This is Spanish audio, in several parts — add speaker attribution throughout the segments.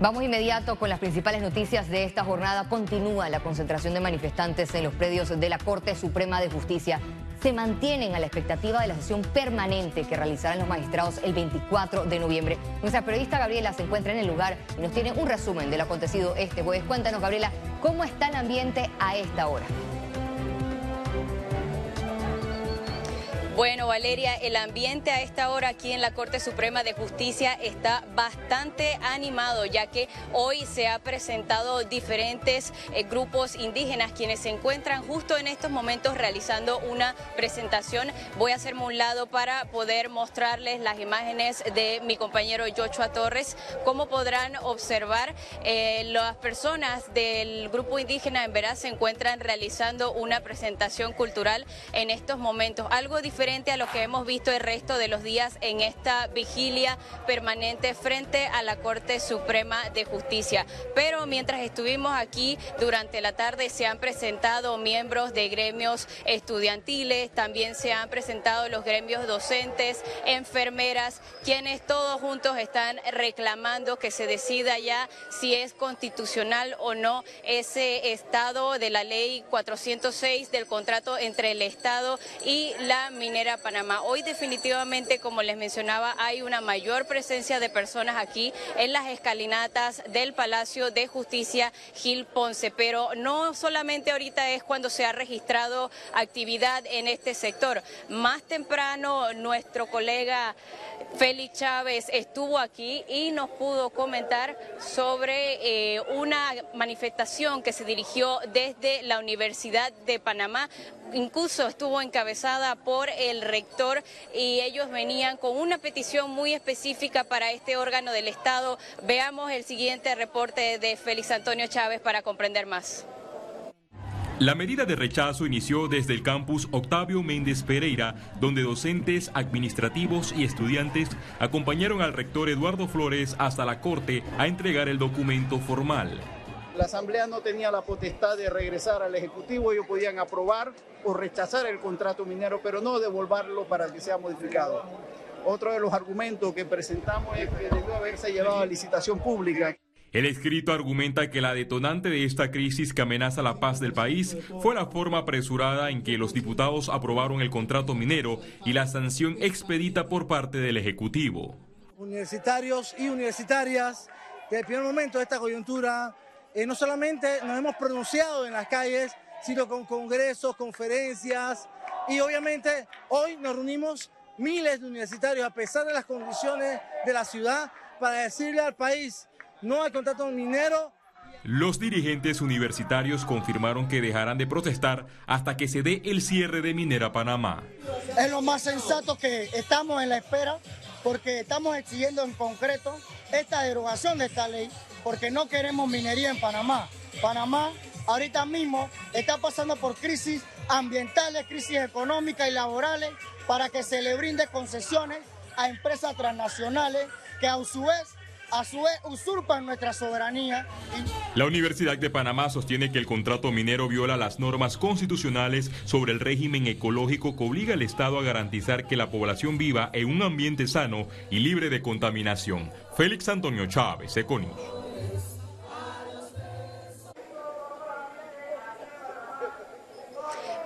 Speaker 1: Vamos inmediato con las principales noticias de esta jornada. Continúa la concentración de manifestantes en los predios de la Corte Suprema de Justicia. Se mantienen a la expectativa de la sesión permanente que realizarán los magistrados el 24 de noviembre. Nuestra periodista Gabriela se encuentra en el lugar y nos tiene un resumen de lo acontecido este jueves. Cuéntanos, Gabriela, ¿cómo está el ambiente a esta hora?
Speaker 2: Bueno, Valeria, el ambiente a esta hora aquí en la Corte Suprema de Justicia está bastante animado, ya que hoy se ha presentado diferentes eh, grupos indígenas quienes se encuentran justo en estos momentos realizando una presentación. Voy a hacerme un lado para poder mostrarles las imágenes de mi compañero Joshua Torres. Como podrán observar, eh, las personas del grupo indígena en Verás se encuentran realizando una presentación cultural en estos momentos, algo diferente a lo que hemos visto el resto de los días en esta vigilia permanente frente a la Corte Suprema de Justicia. Pero mientras estuvimos aquí durante la tarde se han presentado miembros de gremios estudiantiles, también se han presentado los gremios docentes, enfermeras, quienes todos juntos están reclamando que se decida ya si es constitucional o no ese estado de la ley 406 del contrato entre el Estado y la minería Panamá. Hoy definitivamente, como les mencionaba, hay una mayor presencia de personas aquí en las escalinatas del Palacio de Justicia Gil Ponce, pero no solamente ahorita es cuando se ha registrado actividad en este sector. Más temprano nuestro colega Félix Chávez estuvo aquí y nos pudo comentar sobre eh, una manifestación que se dirigió desde la Universidad de Panamá incluso estuvo encabezada por el rector y ellos venían con una petición muy específica para este órgano del Estado. Veamos el siguiente reporte de Félix Antonio Chávez para comprender más.
Speaker 3: La medida de rechazo inició desde el campus Octavio Méndez Pereira, donde docentes, administrativos y estudiantes acompañaron al rector Eduardo Flores hasta la Corte a entregar el documento formal.
Speaker 4: La Asamblea no tenía la potestad de regresar al Ejecutivo, ellos podían aprobar o rechazar el contrato minero, pero no devolverlo para que sea modificado. Otro de los argumentos que presentamos es que debió haberse llevado a licitación pública.
Speaker 3: El escrito argumenta que la detonante de esta crisis que amenaza la paz del país fue la forma apresurada en que los diputados aprobaron el contrato minero y la sanción expedita por parte del Ejecutivo.
Speaker 5: Universitarios y universitarias, desde el primer momento de esta coyuntura eh, no solamente nos hemos pronunciado en las calles, sino con congresos, conferencias y obviamente hoy nos reunimos miles de universitarios a pesar de las condiciones de la ciudad para decirle al país no hay contrato minero.
Speaker 3: Los dirigentes universitarios confirmaron que dejarán de protestar hasta que se dé el cierre de Minera Panamá.
Speaker 6: Es lo más sensato que estamos en la espera porque estamos exigiendo en concreto esta derogación de esta ley porque no queremos minería en Panamá. Panamá ahorita mismo está pasando por crisis ambientales, crisis económicas y laborales para que se le brinde concesiones a empresas transnacionales que a su vez a su vez usurpan nuestra soberanía.
Speaker 3: La Universidad de Panamá sostiene que el contrato minero viola las normas constitucionales sobre el régimen ecológico que obliga al Estado a garantizar que la población viva en un ambiente sano y libre de contaminación. Félix Antonio Chávez, Econius.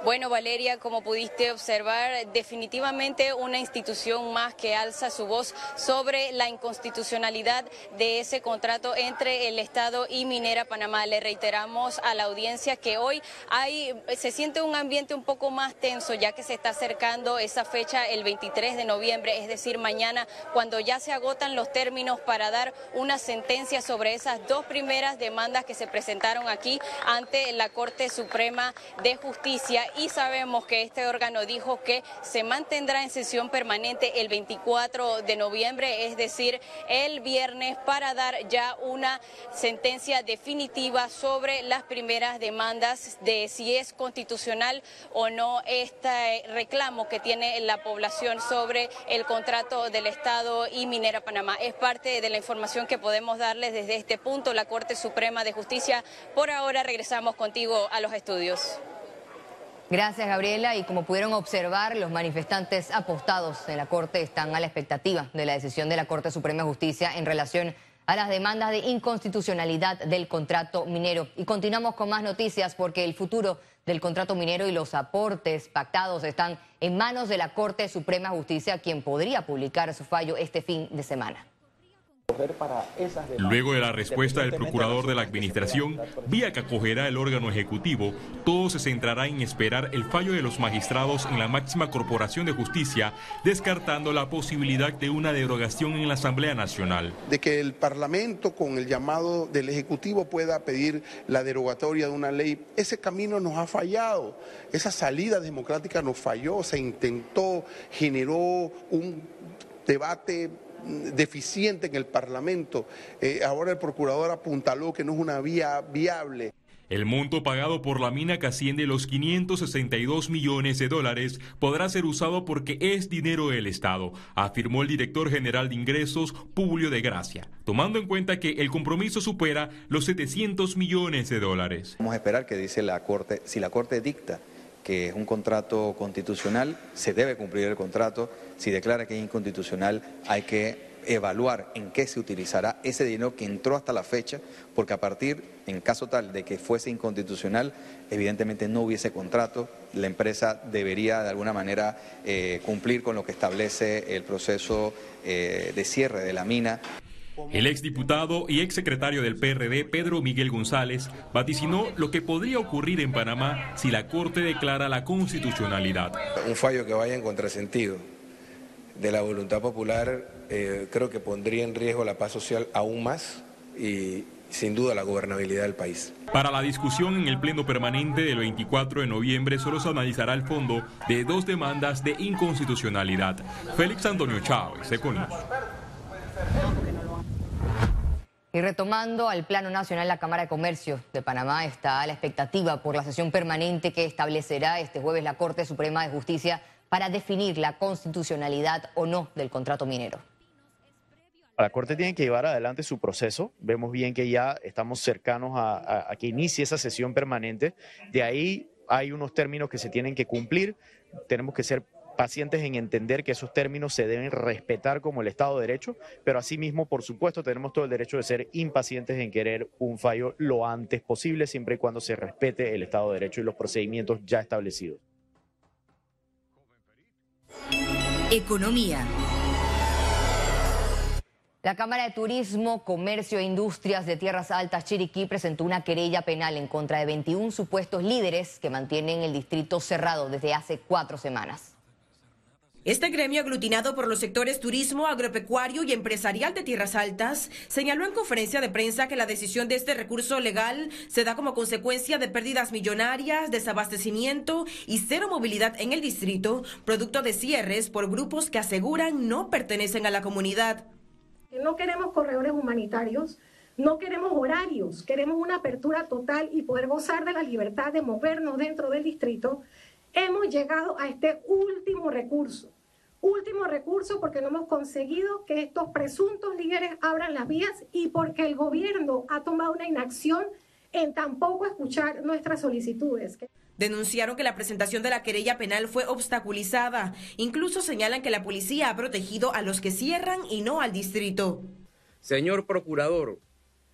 Speaker 2: Bueno, Valeria, como pudiste observar, definitivamente una institución más que alza su voz sobre la inconstitucionalidad de ese contrato entre el Estado y Minera Panamá. Le reiteramos a la audiencia que hoy hay, se siente un ambiente un poco más tenso, ya que se está acercando esa fecha el 23 de noviembre, es decir, mañana, cuando ya se agotan los términos para dar una sentencia sobre esas dos primeras demandas que se presentaron aquí ante la Corte Suprema de Justicia y sabemos que este órgano dijo que se mantendrá en sesión permanente el 24 de noviembre, es decir, el viernes, para dar ya una sentencia definitiva sobre las primeras demandas de si es constitucional o no este reclamo que tiene la población sobre el contrato del Estado y Minera Panamá. Es parte de la información que podemos darles desde este punto, la Corte Suprema de Justicia. Por ahora regresamos contigo a los estudios.
Speaker 1: Gracias, Gabriela. Y como pudieron observar, los manifestantes apostados en la Corte están a la expectativa de la decisión de la Corte Suprema de Justicia en relación a las demandas de inconstitucionalidad del contrato minero. Y continuamos con más noticias porque el futuro del contrato minero y los aportes pactados están en manos de la Corte Suprema de Justicia, quien podría publicar su fallo este fin de semana.
Speaker 3: Luego de la respuesta del procurador de la Administración, vía que acogerá el órgano ejecutivo, todo se centrará en esperar el fallo de los magistrados en la máxima corporación de justicia, descartando la posibilidad de una derogación en la Asamblea Nacional.
Speaker 7: De que el Parlamento, con el llamado del Ejecutivo, pueda pedir la derogatoria de una ley, ese camino nos ha fallado, esa salida democrática nos falló, se intentó, generó un debate deficiente en el Parlamento. Eh, ahora el procurador apuntaló que no es una vía viable.
Speaker 3: El monto pagado por la mina que asciende los 562 millones de dólares podrá ser usado porque es dinero del Estado, afirmó el director general de ingresos, Publio de Gracia, tomando en cuenta que el compromiso supera los 700 millones de dólares.
Speaker 8: Vamos a esperar que dice la Corte, si la Corte dicta que es un contrato constitucional, se debe cumplir el contrato. Si declara que es inconstitucional, hay que evaluar en qué se utilizará ese dinero que entró hasta la fecha, porque a partir, en caso tal de que fuese inconstitucional, evidentemente no hubiese contrato, la empresa debería de alguna manera eh, cumplir con lo que establece el proceso eh, de cierre de la mina.
Speaker 3: El exdiputado y exsecretario del PRD, Pedro Miguel González, vaticinó lo que podría ocurrir en Panamá si la Corte declara la constitucionalidad.
Speaker 9: Un fallo que vaya en contrasentido de la voluntad popular eh, creo que pondría en riesgo la paz social aún más y sin duda la gobernabilidad del país.
Speaker 3: Para la discusión en el Pleno Permanente del 24 de noviembre solo se analizará el fondo de dos demandas de inconstitucionalidad. Félix Antonio Chávez, Econius.
Speaker 1: Y retomando al plano nacional, la Cámara de Comercio de Panamá está a la expectativa por la sesión permanente que establecerá este jueves la Corte Suprema de Justicia para definir la constitucionalidad o no del contrato minero.
Speaker 10: La Corte tiene que llevar adelante su proceso. Vemos bien que ya estamos cercanos a, a que inicie esa sesión permanente. De ahí hay unos términos que se tienen que cumplir. Tenemos que ser pacientes en entender que esos términos se deben respetar como el Estado de Derecho, pero asimismo, por supuesto, tenemos todo el derecho de ser impacientes en querer un fallo lo antes posible, siempre y cuando se respete el Estado de Derecho y los procedimientos ya establecidos.
Speaker 1: Economía. La Cámara de Turismo, Comercio e Industrias de Tierras Altas Chiriquí presentó una querella penal en contra de 21 supuestos líderes que mantienen el distrito cerrado desde hace cuatro semanas.
Speaker 11: Este gremio aglutinado por los sectores turismo, agropecuario y empresarial de Tierras Altas señaló en conferencia de prensa que la decisión de este recurso legal se da como consecuencia de pérdidas millonarias, desabastecimiento y cero movilidad en el distrito, producto de cierres por grupos que aseguran no pertenecen a la comunidad.
Speaker 12: No queremos corredores humanitarios, no queremos horarios, queremos una apertura total y poder gozar de la libertad de movernos dentro del distrito hemos llegado a este último recurso. Último recurso porque no hemos conseguido que estos presuntos líderes abran las vías y porque el gobierno ha tomado una inacción en tampoco escuchar nuestras solicitudes.
Speaker 11: Denunciaron que la presentación de la querella penal fue obstaculizada. Incluso señalan que la policía ha protegido a los que cierran y no al distrito.
Speaker 13: Señor procurador,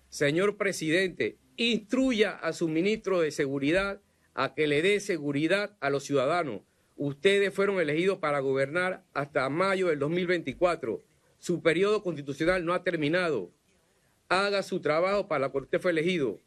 Speaker 13: señor presidente, instruya a su ministro de Seguridad a que le dé seguridad a los ciudadanos. Ustedes fueron elegidos para gobernar hasta mayo del 2024. Su periodo constitucional no ha terminado. Haga su trabajo para la que usted fue elegido.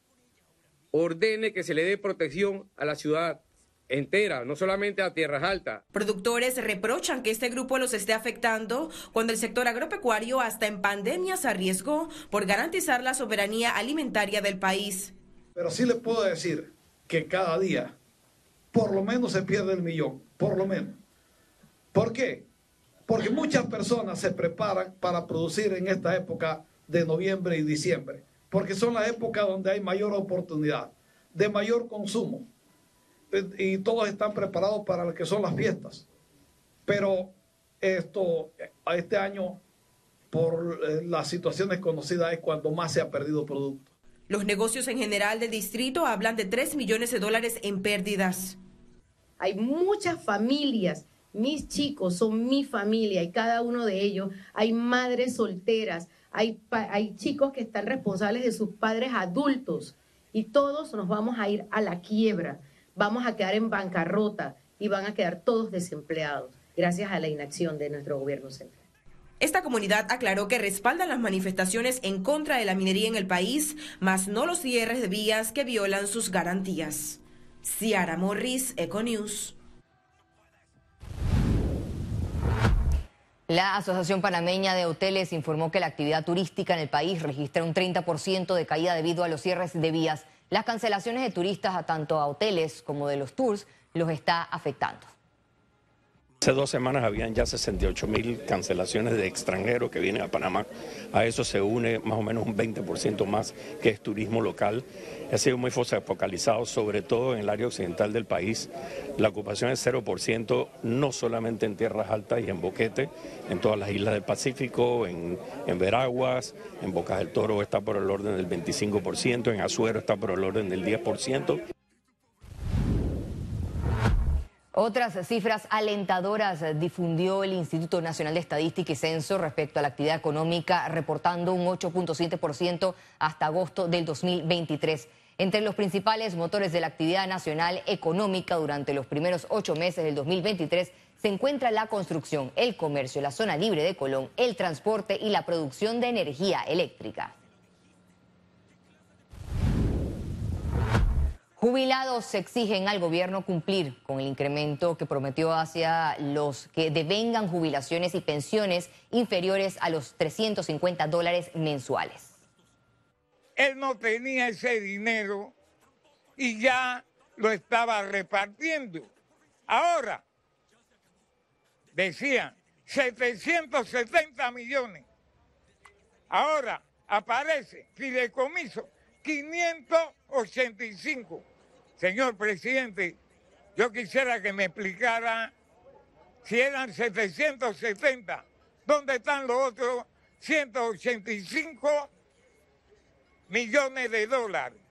Speaker 13: Ordene que se le dé protección a la ciudad entera, no solamente a tierras altas.
Speaker 11: Productores reprochan que este grupo los esté afectando cuando el sector agropecuario hasta en pandemia se arriesgó por garantizar la soberanía alimentaria del país.
Speaker 14: Pero sí le puedo decir que cada día por lo menos se pierde el millón, por lo menos. ¿Por qué? Porque muchas personas se preparan para producir en esta época de noviembre y diciembre, porque son las épocas donde hay mayor oportunidad, de mayor consumo, y todos están preparados para lo que son las fiestas. Pero esto, este año, por eh, las situaciones conocidas, es cuando más se ha perdido producto.
Speaker 11: Los negocios en general del distrito hablan de 3 millones de dólares en pérdidas.
Speaker 15: Hay muchas familias, mis chicos son mi familia y cada uno de ellos, hay madres solteras, hay, hay chicos que están responsables de sus padres adultos. Y todos nos vamos a ir a la quiebra, vamos a quedar en bancarrota y van a quedar todos desempleados gracias a la inacción de nuestro gobierno central.
Speaker 11: Esta comunidad aclaró que respaldan las manifestaciones en contra de la minería en el país, más no los cierres de vías que violan sus garantías. Ciara Morris, Econews.
Speaker 1: La Asociación Panameña de Hoteles informó que la actividad turística en el país registra un 30% de caída debido a los cierres de vías. Las cancelaciones de turistas a tanto a hoteles como de los tours los está afectando.
Speaker 16: Hace dos semanas habían ya 68 mil cancelaciones de extranjeros que vienen a Panamá. A eso se une más o menos un 20% más que es turismo local. Ha sido muy focalizado sobre todo en el área occidental del país. La ocupación es 0%, no solamente en tierras altas y en Boquete, en todas las islas del Pacífico, en, en Veraguas, en Bocas del Toro está por el orden del 25%, en Azuero está por el orden del 10%.
Speaker 1: Otras cifras alentadoras difundió el Instituto Nacional de Estadística y Censo respecto a la actividad económica, reportando un 8.7% hasta agosto del 2023. Entre los principales motores de la actividad nacional económica durante los primeros ocho meses del 2023 se encuentra la construcción, el comercio, la zona libre de Colón, el transporte y la producción de energía eléctrica. Jubilados exigen al gobierno cumplir con el incremento que prometió hacia los que devengan jubilaciones y pensiones inferiores a los 350 dólares mensuales.
Speaker 17: Él no tenía ese dinero y ya lo estaba repartiendo. Ahora, decían, 770 millones. Ahora aparece fideicomiso 585. Señor presidente, yo quisiera que me explicara si eran 770, ¿dónde están los otros 185 millones de dólares?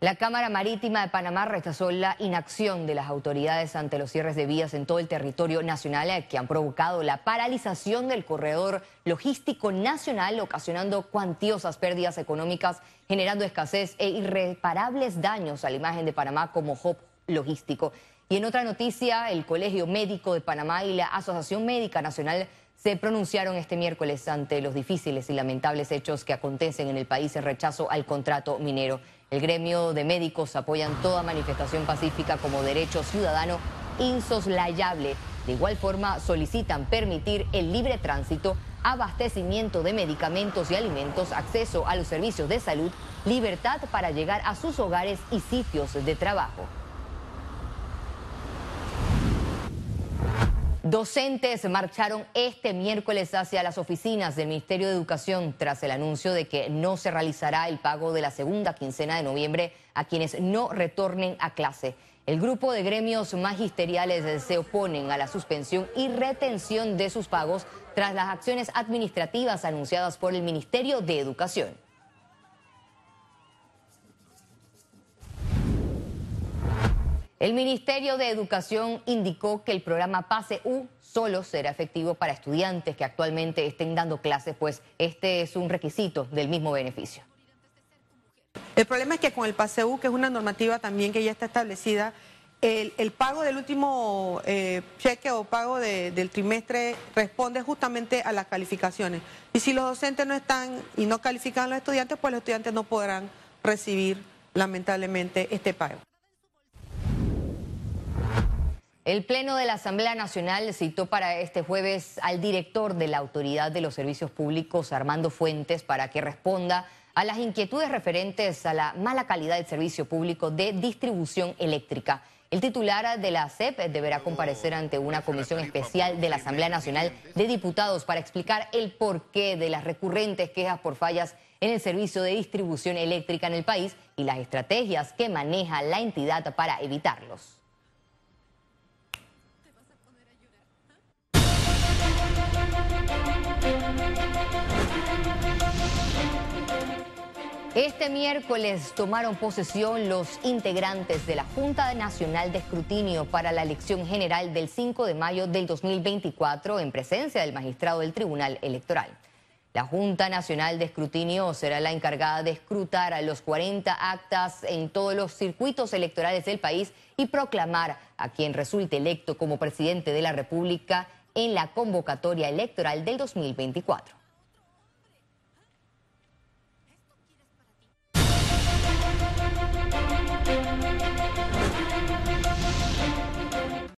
Speaker 1: La Cámara Marítima de Panamá rechazó la inacción de las autoridades ante los cierres de vías en todo el territorio nacional eh, que han provocado la paralización del corredor logístico nacional, ocasionando cuantiosas pérdidas económicas, generando escasez e irreparables daños a la imagen de Panamá como hub logístico. Y en otra noticia, el Colegio Médico de Panamá y la Asociación Médica Nacional se pronunciaron este miércoles ante los difíciles y lamentables hechos que acontecen en el país en rechazo al contrato minero. El gremio de médicos apoyan toda manifestación pacífica como derecho ciudadano insoslayable. De igual forma, solicitan permitir el libre tránsito, abastecimiento de medicamentos y alimentos, acceso a los servicios de salud, libertad para llegar a sus hogares y sitios de trabajo. Docentes marcharon este miércoles hacia las oficinas del Ministerio de Educación tras el anuncio de que no se realizará el pago de la segunda quincena de noviembre a quienes no retornen a clase. El grupo de gremios magisteriales se oponen a la suspensión y retención de sus pagos tras las acciones administrativas anunciadas por el Ministerio de Educación. El Ministerio de Educación indicó que el programa Pase U solo será efectivo para estudiantes que actualmente estén dando clases, pues este es un requisito del mismo beneficio.
Speaker 18: El problema es que con el Pase U, que es una normativa también que ya está establecida, el, pago del último eh, cheque o pago del trimestre responde justamente a las calificaciones. Y si los docentes no están y no califican a los estudiantes, pues los estudiantes no podrán recibir lamentablemente este pago.
Speaker 1: El Pleno de la Asamblea Nacional citó para este jueves al director de la Autoridad de los Servicios Públicos, Armando Fuentes, para que responda a las inquietudes referentes a la mala calidad del servicio público de distribución eléctrica. El titular de la CEP deberá comparecer ante una comisión especial de la Asamblea Nacional de Diputados para explicar el porqué de las recurrentes quejas por fallas en el servicio de distribución eléctrica en el país y las estrategias que maneja la entidad para evitarlos. Este miércoles tomaron posesión los integrantes de la Junta Nacional de Escrutinio para la elección general del 5 de mayo del 2024 en presencia del magistrado del Tribunal Electoral. La Junta Nacional de Escrutinio será la encargada de escrutar a los 40 actas en todos los circuitos electorales del país y proclamar a quien resulte electo como presidente de la República en la convocatoria electoral del 2024.